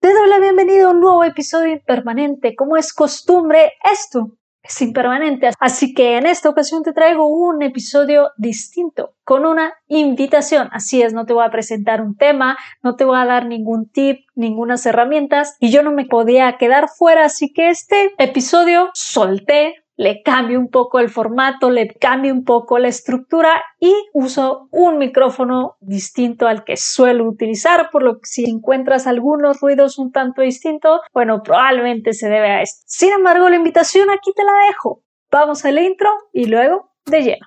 Te doy la bienvenida a un nuevo episodio impermanente. Como es costumbre, esto es impermanente. Así que en esta ocasión te traigo un episodio distinto, con una invitación. Así es, no te voy a presentar un tema, no te voy a dar ningún tip, ninguna herramientas y yo no me podía quedar fuera. Así que este episodio solté le cambio un poco el formato, le cambio un poco la estructura y uso un micrófono distinto al que suelo utilizar, por lo que si encuentras algunos ruidos un tanto distintos, bueno, probablemente se debe a esto. Sin embargo, la invitación aquí te la dejo. Vamos al intro y luego de lleno.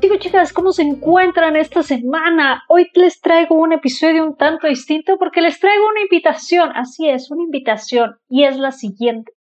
Chicos, chicas, ¿cómo se encuentran esta semana? Hoy les traigo un episodio un tanto distinto porque les traigo una invitación, así es, una invitación, y es la siguiente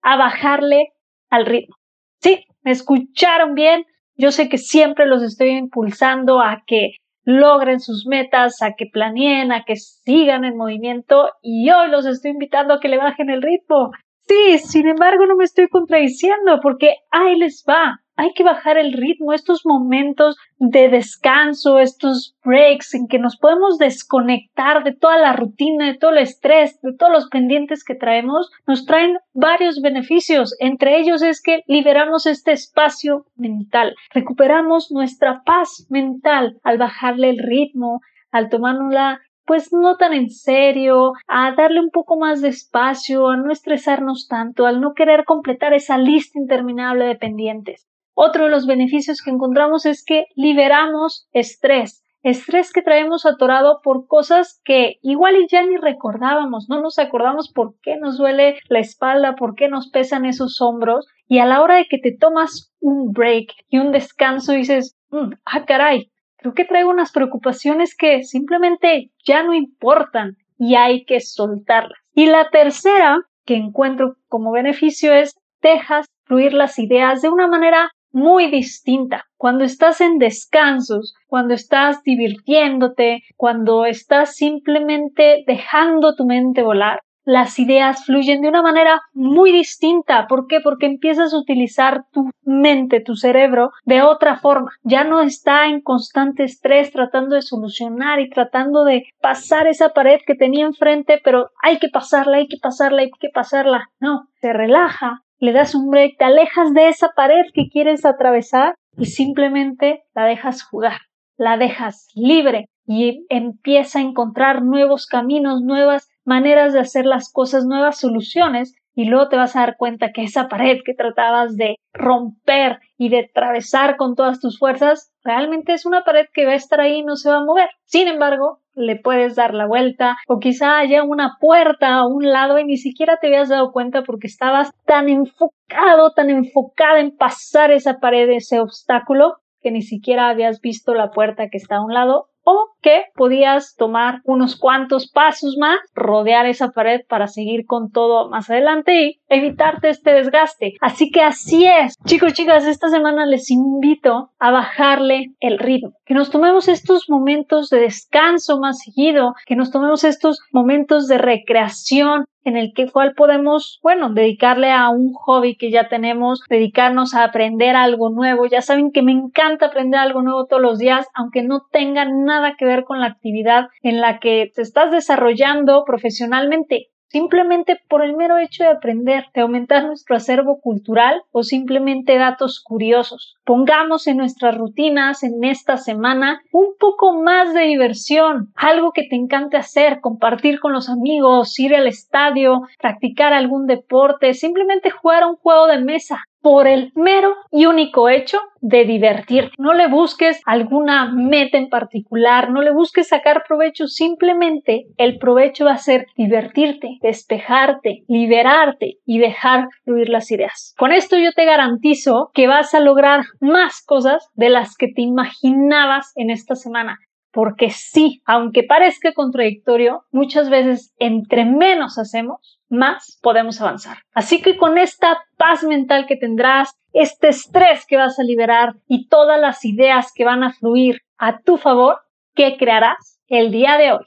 a bajarle al ritmo. Sí, me escucharon bien. Yo sé que siempre los estoy impulsando a que logren sus metas, a que planeen, a que sigan en movimiento y hoy los estoy invitando a que le bajen el ritmo. Sí, sin embargo no me estoy contradiciendo porque ahí les va hay que bajar el ritmo, estos momentos de descanso, estos breaks en que nos podemos desconectar de toda la rutina, de todo el estrés, de todos los pendientes que traemos, nos traen varios beneficios. Entre ellos es que liberamos este espacio mental, recuperamos nuestra paz mental al bajarle el ritmo, al tomárnosla pues no tan en serio, a darle un poco más de espacio, a no estresarnos tanto, al no querer completar esa lista interminable de pendientes. Otro de los beneficios que encontramos es que liberamos estrés, estrés que traemos atorado por cosas que igual ya ni recordábamos, no nos acordamos por qué nos duele la espalda, por qué nos pesan esos hombros y a la hora de que te tomas un break y un descanso dices, mm, ah caray, creo que traigo unas preocupaciones que simplemente ya no importan y hay que soltarlas. Y la tercera que encuentro como beneficio es dejas fluir las ideas de una manera muy distinta. Cuando estás en descansos, cuando estás divirtiéndote, cuando estás simplemente dejando tu mente volar, las ideas fluyen de una manera muy distinta. ¿Por qué? Porque empiezas a utilizar tu mente, tu cerebro, de otra forma. Ya no está en constante estrés tratando de solucionar y tratando de pasar esa pared que tenía enfrente, pero hay que pasarla, hay que pasarla, hay que pasarla. No, se relaja, le das un break, te alejas de esa pared que quieres atravesar y simplemente la dejas jugar, la dejas libre y empieza a encontrar nuevos caminos, nuevas maneras de hacer las cosas, nuevas soluciones y luego te vas a dar cuenta que esa pared que tratabas de romper y de atravesar con todas tus fuerzas realmente es una pared que va a estar ahí y no se va a mover. Sin embargo, le puedes dar la vuelta o quizá haya una puerta a un lado y ni siquiera te habías dado cuenta porque estabas tan enfocado, tan enfocada en pasar esa pared, ese obstáculo, que ni siquiera habías visto la puerta que está a un lado o que podías tomar unos cuantos pasos más, rodear esa pared para seguir con todo más adelante y evitarte este desgaste. Así que así es. Chicos, chicas, esta semana les invito a bajarle el ritmo, que nos tomemos estos momentos de descanso más seguido, que nos tomemos estos momentos de recreación en el que cual podemos, bueno, dedicarle a un hobby que ya tenemos, dedicarnos a aprender algo nuevo. Ya saben que me encanta aprender algo nuevo todos los días, aunque no tenga nada que ver con la actividad en la que te estás desarrollando profesionalmente simplemente por el mero hecho de aprender, de aumentar nuestro acervo cultural o simplemente datos curiosos. Pongamos en nuestras rutinas en esta semana un poco más de diversión, algo que te encante hacer, compartir con los amigos, ir al estadio, practicar algún deporte, simplemente jugar un juego de mesa por el mero y único hecho de divertirte. No le busques alguna meta en particular, no le busques sacar provecho, simplemente el provecho va a ser divertirte, despejarte, liberarte y dejar fluir las ideas. Con esto yo te garantizo que vas a lograr más cosas de las que te imaginabas en esta semana porque sí, aunque parezca contradictorio, muchas veces entre menos hacemos, más podemos avanzar. Así que con esta paz mental que tendrás, este estrés que vas a liberar y todas las ideas que van a fluir a tu favor, ¿qué crearás el día de hoy?